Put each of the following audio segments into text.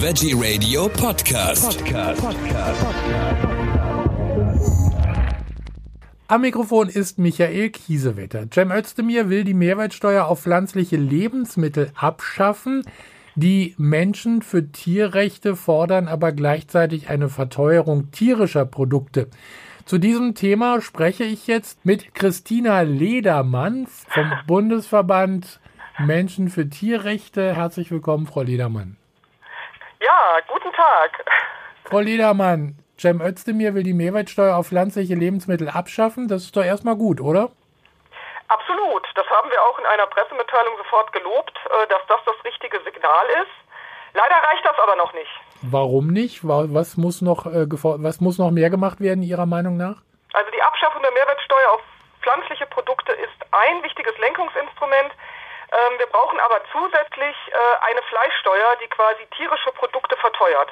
Veggie Radio Podcast. Podcast. Am Mikrofon ist Michael Kiesewetter. Cem Özdemir will die Mehrwertsteuer auf pflanzliche Lebensmittel abschaffen. Die Menschen für Tierrechte fordern aber gleichzeitig eine Verteuerung tierischer Produkte. Zu diesem Thema spreche ich jetzt mit Christina Ledermann vom Bundesverband Menschen für Tierrechte. Herzlich willkommen, Frau Ledermann. Ja, guten Tag. Frau Ledermann, Cem Özdemir will die Mehrwertsteuer auf pflanzliche Lebensmittel abschaffen. Das ist doch erstmal gut, oder? Absolut. Das haben wir auch in einer Pressemitteilung sofort gelobt, äh, dass das das richtige Signal ist. Leider reicht das aber noch nicht. Warum nicht? Was muss noch, äh, was muss noch mehr gemacht werden Ihrer Meinung nach? Also die Abschaffung der Mehrwertsteuer auf pflanzliche Produkte ist ein wichtiges Lenkungsinstrument. Ähm, wir brauchen aber zusätzlich äh, eine Fleischsteuer, die quasi tierische Produkte verteuert.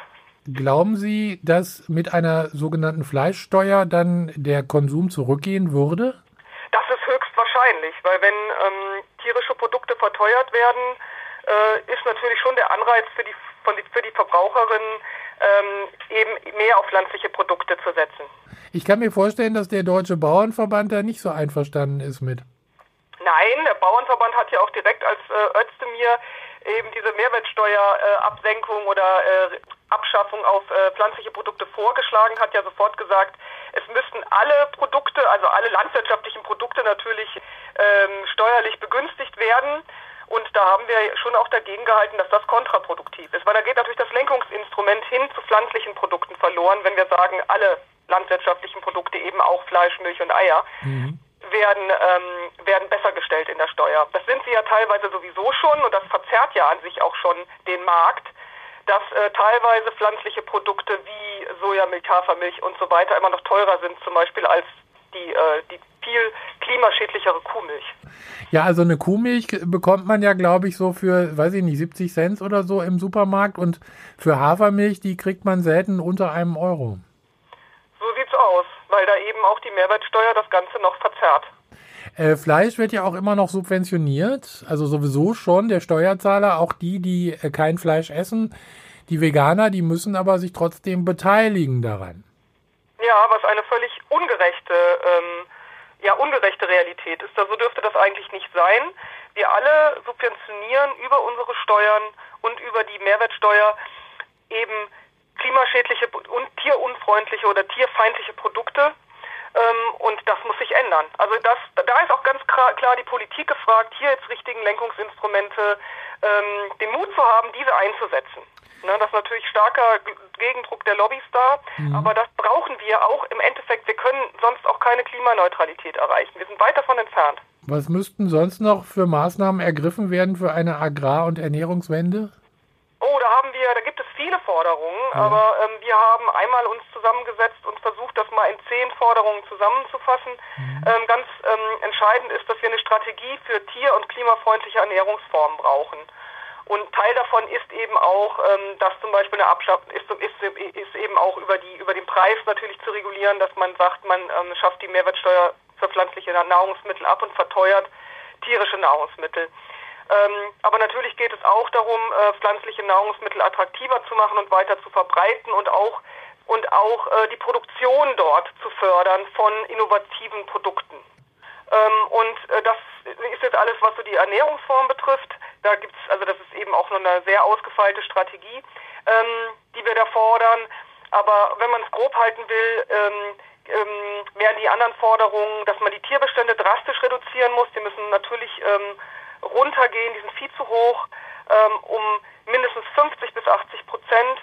Glauben Sie, dass mit einer sogenannten Fleischsteuer dann der Konsum zurückgehen würde? Das ist höchstwahrscheinlich, weil wenn ähm, tierische Produkte verteuert werden, äh, ist natürlich schon der Anreiz für die, die für die Verbraucherinnen ähm, eben mehr auf pflanzliche Produkte zu setzen. Ich kann mir vorstellen, dass der Deutsche Bauernverband da nicht so einverstanden ist mit. Nein, der Bauernverband hat ja auch direkt als äh, Özdemir eben diese Mehrwertsteuerabsenkung äh, oder äh, Abschaffung auf äh, pflanzliche Produkte vorgeschlagen, hat ja sofort gesagt, es müssten alle Produkte, also alle landwirtschaftlichen Produkte natürlich ähm, steuerlich begünstigt werden. Und da haben wir schon auch dagegen gehalten, dass das kontraproduktiv ist, weil da geht natürlich das Lenkungsinstrument hin zu pflanzlichen Produkten verloren, wenn wir sagen, alle landwirtschaftlichen Produkte, eben auch Fleisch, Milch und Eier, mhm werden, ähm, werden besser gestellt in der Steuer. Das sind sie ja teilweise sowieso schon und das verzerrt ja an sich auch schon den Markt, dass äh, teilweise pflanzliche Produkte wie Sojamilch, Hafermilch und so weiter immer noch teurer sind, zum Beispiel als die, äh, die viel klimaschädlichere Kuhmilch. Ja, also eine Kuhmilch bekommt man ja, glaube ich, so für, weiß ich nicht, 70 Cent oder so im Supermarkt und für Hafermilch, die kriegt man selten unter einem Euro weil da eben auch die Mehrwertsteuer das Ganze noch verzerrt. Äh, Fleisch wird ja auch immer noch subventioniert, also sowieso schon der Steuerzahler, auch die, die äh, kein Fleisch essen. Die Veganer, die müssen aber sich trotzdem beteiligen daran. Ja, was eine völlig ungerechte, ähm, ja, ungerechte Realität ist. So dürfte das eigentlich nicht sein. Wir alle subventionieren über unsere Steuern und über die Mehrwertsteuer eben klimaschädliche und tierunfreundliche oder tierfeindliche Produkte. Ähm, und das muss sich ändern. Also das, da ist auch ganz klar die Politik gefragt, hier jetzt richtigen Lenkungsinstrumente, ähm, den Mut zu haben, diese einzusetzen. Ne, das ist natürlich starker Gegendruck der Lobbys da, mhm. aber das brauchen wir auch im Endeffekt. Wir können sonst auch keine Klimaneutralität erreichen. Wir sind weit davon entfernt. Was müssten sonst noch für Maßnahmen ergriffen werden für eine Agrar- und Ernährungswende? Oh, da haben wir, da gibt es viele Forderungen, ja. aber ähm, wir haben einmal uns zusammengesetzt und versucht, das mal in zehn Forderungen zusammenzufassen. Mhm. Ähm, ganz ähm, entscheidend ist, dass wir eine Strategie für tier- und klimafreundliche Ernährungsformen brauchen. Und Teil davon ist eben auch, ähm, dass zum Beispiel eine Abschaffung ist, ist, ist eben auch über die über den Preis natürlich zu regulieren, dass man sagt, man ähm, schafft die Mehrwertsteuer für pflanzliche Nahrungsmittel ab und verteuert tierische Nahrungsmittel. Ähm, aber natürlich geht es auch darum, äh, pflanzliche Nahrungsmittel attraktiver zu machen und weiter zu verbreiten und auch und auch äh, die Produktion dort zu fördern von innovativen Produkten. Ähm, und äh, das ist jetzt alles, was so die Ernährungsform betrifft. Da gibt's also das ist eben auch nur eine sehr ausgefeilte Strategie, ähm, die wir da fordern. Aber wenn man es grob halten will, ähm, wären die anderen Forderungen, dass man die Tierbestände drastisch reduzieren muss. Die müssen natürlich ähm, runtergehen, die sind viel zu hoch, ähm, um mindestens 50 bis 80 Prozent.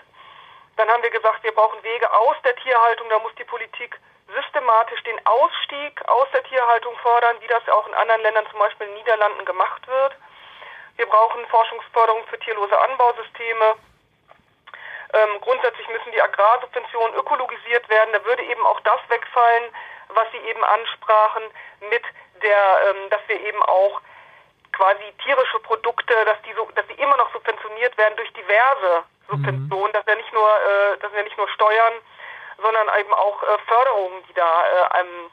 Dann haben wir gesagt, wir brauchen Wege aus der Tierhaltung. Da muss die Politik systematisch den Ausstieg aus der Tierhaltung fördern, wie das auch in anderen Ländern, zum Beispiel in den Niederlanden, gemacht wird. Wir brauchen Forschungsförderung für tierlose Anbausysteme. Ähm, grundsätzlich müssen die Agrarsubventionen ökologisiert werden. Da würde eben auch das wegfallen, was Sie eben ansprachen, mit der, ähm, dass wir eben auch quasi tierische Produkte, dass die so, dass die immer noch subventioniert werden durch diverse Subventionen, mhm. dass wir nicht nur, äh, dass wir nicht nur Steuern, sondern eben auch äh, Förderungen, die da äh, ähm,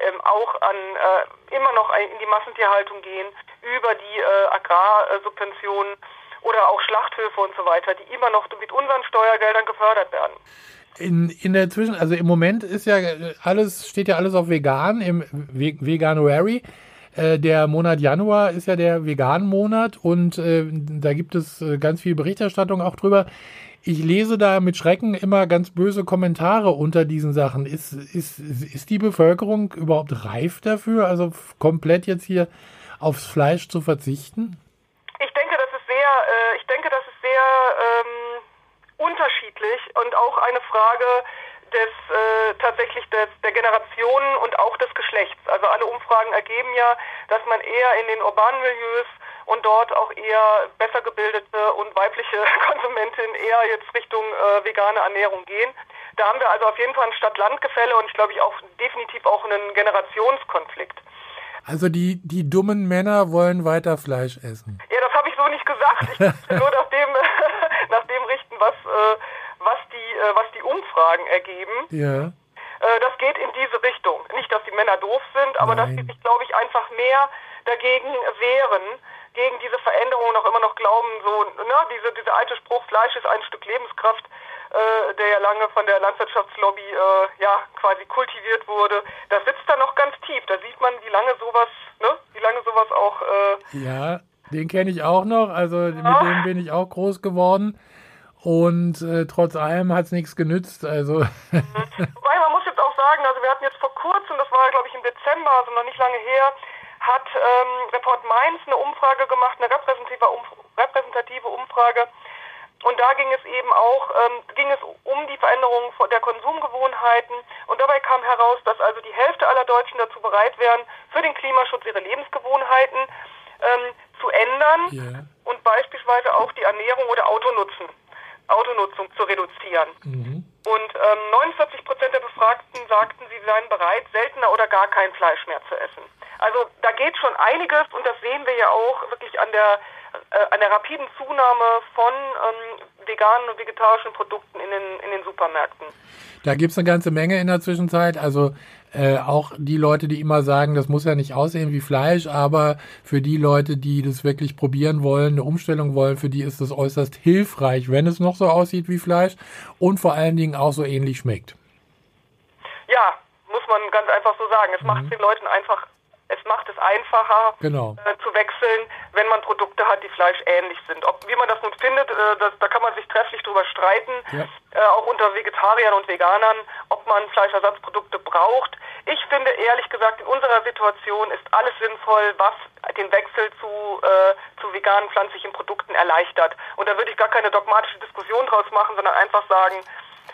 ähm, auch an äh, immer noch in die Massentierhaltung gehen, über die äh, Agrarsubventionen oder auch Schlachthöfe und so weiter, die immer noch mit unseren Steuergeldern gefördert werden. In, in der Zwischen, also im Moment ist ja alles, steht ja alles auf vegan, im Veganuary. Äh, der Monat Januar ist ja der Vegan-Monat und äh, da gibt es äh, ganz viel Berichterstattung auch drüber. Ich lese da mit Schrecken immer ganz böse Kommentare unter diesen Sachen. Ist, ist, ist die Bevölkerung überhaupt reif dafür, also komplett jetzt hier aufs Fleisch zu verzichten? Ich denke, das ist sehr, äh, ich denke, das ist sehr ähm, unterschiedlich und auch eine Frage des äh, tatsächlich des, der Generationen und auch des Geschlechts. Also alle Umfragen ergeben ja, dass man eher in den urbanen Milieus und dort auch eher besser gebildete und weibliche Konsumentinnen eher jetzt Richtung äh, vegane Ernährung gehen. Da haben wir also auf jeden Fall ein Stadt-Land-Gefälle und ich glaube ich auch definitiv auch einen Generationskonflikt. Also die, die dummen Männer wollen weiter Fleisch essen. Ja, das habe ich so nicht gesagt. Ich will nur nach dem, nach dem richten, was, äh, was, die, äh, was die Umfragen ergeben. Ja. Äh, das geht in diese Richtung. Nicht, dass die Männer doof sind, aber Nein. dass sie sich, glaube ich, einfach mehr dagegen wehren, gegen diese Veränderungen noch immer noch glauben, so, ne, diese, dieser alte Spruch, Fleisch ist ein Stück Lebenskraft, äh, der ja lange von der Landwirtschaftslobby äh, ja quasi kultiviert wurde, das sitzt da noch ganz tief. Da sieht man, wie lange sowas, ne, wie lange sowas auch. Äh, ja, den kenne ich auch noch. Also ja. mit dem bin ich auch groß geworden. Und äh, trotz allem hat es nichts genützt. Also. Wobei man muss jetzt auch sagen, also wir hatten jetzt vor kurzem, das war glaube ich im Dezember, also noch nicht lange her, hat ähm, Report Mainz eine Umfrage gemacht, eine repräsentative, Umf repräsentative Umfrage. Und da ging es eben auch, ähm, ging es um die Veränderung der Konsumgewohnheiten. Und dabei kam heraus, dass also die Hälfte aller Deutschen dazu bereit wären, für den Klimaschutz ihre Lebensgewohnheiten ähm, zu ändern Ja. und beispielsweise auch die Ernährung oder Autonutzen, Autonutzung zu reduzieren. Mhm. Und ähm, 49 Prozent der Befragten sagten, sie seien bereit, seltener oder gar kein Fleisch mehr zu essen. Also da geht schon einiges und das sehen wir ja auch wirklich an der äh, an der rapiden Zunahme von ähm, veganen und vegetarischen Produkten in den in den Supermärkten. Da gibt's eine ganze Menge in der Zwischenzeit. Also äh, auch die Leute, die immer sagen, das muss ja nicht aussehen wie Fleisch, aber für die Leute, die das wirklich probieren wollen, eine Umstellung wollen, für die ist das äußerst hilfreich, wenn es noch so aussieht wie Fleisch und vor allen Dingen auch so ähnlich schmeckt. Ja, muss man ganz einfach so sagen. Es macht den Leuten einfach, es es einfacher Genau. äh, zu wechseln, wenn man Produkte hat, die fleischähnlich sind. Ob wie man das nun findet, äh, das, da kann man sich trefflich drüber streiten, Ja. äh, auch unter Vegetariern und Veganern, ob man Fleischersatzprodukte braucht. Ich finde ehrlich gesagt, in unserer Situation ist alles sinnvoll, was den Wechsel zu, äh, zu veganen pflanzlichen Produkten erleichtert. Und da würde ich gar keine dogmatische Diskussion draus machen, sondern einfach sagen,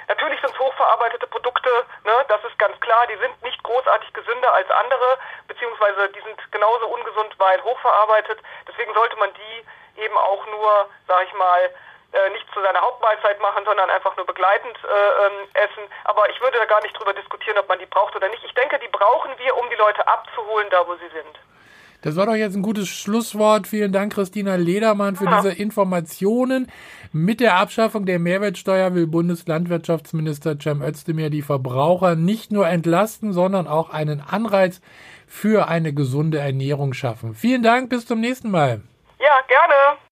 Natürlich sind es hochverarbeitete Produkte, ne, das ist ganz klar, die sind nicht großartig gesünder als andere, beziehungsweise die sind genauso ungesund, weil hochverarbeitet. Deswegen sollte man die eben auch nur, sag ich mal, äh, nicht zu seiner Hauptmahlzeit machen, sondern einfach nur begleitend äh, ähm, essen. Aber ich würde da gar nicht drüber diskutieren, ob man die braucht oder nicht. Ich denke, die brauchen wir, um die Leute abzuholen, da wo sie sind. Das war doch jetzt ein gutes Schlusswort. Vielen Dank, Christina Ledermann, für Ja. diese Informationen. Mit der Abschaffung der Mehrwertsteuer will Bundeslandwirtschaftsminister Cem Özdemir die Verbraucher nicht nur entlasten, sondern auch einen Anreiz für eine gesunde Ernährung schaffen. Vielen Dank, bis zum nächsten Mal. Ja, gerne.